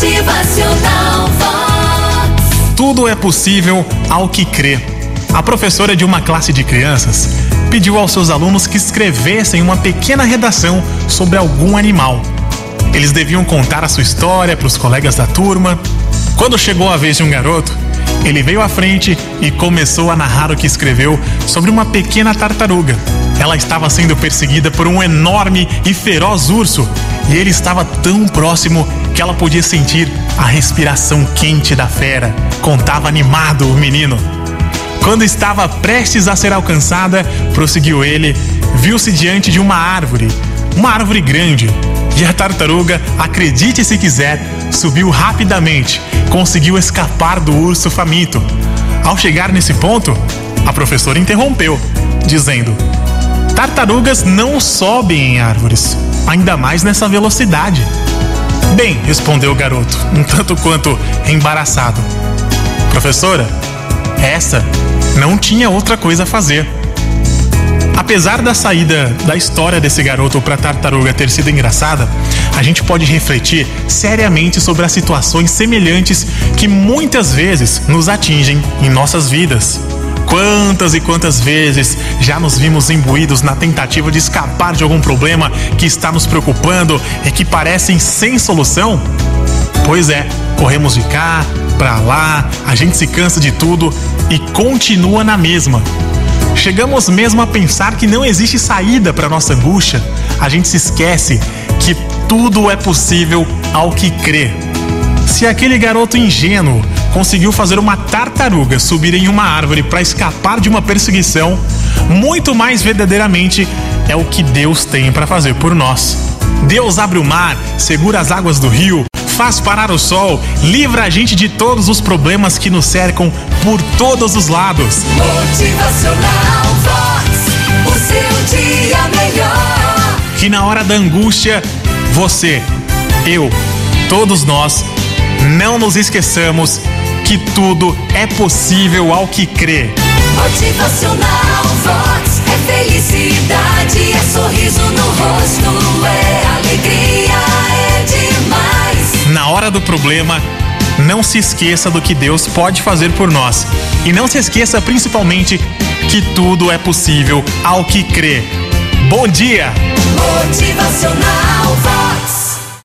Motivacional Vox. Tudo é possível ao que crê. A professora de uma classe de crianças pediu aos seus alunos que escrevessem uma pequena redação sobre algum animal. Eles deviam contar a sua história para os colegas da turma. Quando chegou a vez de um garoto, ele veio à frente e começou a narrar o que escreveu sobre uma pequena tartaruga. Ela estava sendo perseguida por um enorme e feroz urso e ele estava tão próximo que ela podia sentir a respiração quente da fera. Contava animado o menino. Quando estava prestes a ser alcançada, prosseguiu ele, viu-se diante de uma árvore, uma árvore grande. E a tartaruga, acredite se quiser, subiu rapidamente, conseguiu escapar do urso faminto. Ao chegar nesse ponto, a professora interrompeu, dizendo: Tartarugas não sobem em árvores, ainda mais nessa velocidade. Bem, respondeu o garoto, um tanto quanto embaraçado. Professora, essa não tinha outra coisa a fazer. Apesar da saída da história desse garoto para tartaruga ter sido engraçada, a gente pode refletir seriamente sobre as situações semelhantes que muitas vezes nos atingem em nossas vidas. Quantas e quantas vezes já nos vimos imbuídos na tentativa de escapar de algum problema que está nos preocupando e que parecem sem solução? Pois é, corremos de cá, pra lá, a gente se cansa de tudo e continua na mesma. Chegamos mesmo a pensar que não existe saída para nossa angústia. A gente se esquece que tudo é possível ao que crê. Se aquele garoto ingênuo conseguiu fazer uma tartaruga subir em uma árvore para escapar de uma perseguição, muito mais verdadeiramente é o que Deus tem para fazer por nós. Deus abre o mar, segura as águas do rio, faz parar o sol, livra a gente de todos os problemas que nos cercam por todos os lados. Motivacional Vox. O seu dia melhor. Que na hora da angústia, você, eu, todos nós, não nos esqueçamos que tudo é possível ao que crê. Motivacional Vox. É felicidade, é sorriso no rosto, é alegria, é demais. Na hora do problema, não se esqueça do que Deus pode fazer por nós. E não se esqueça principalmente que tudo é possível ao que crê. Bom dia! Motivacional Vox.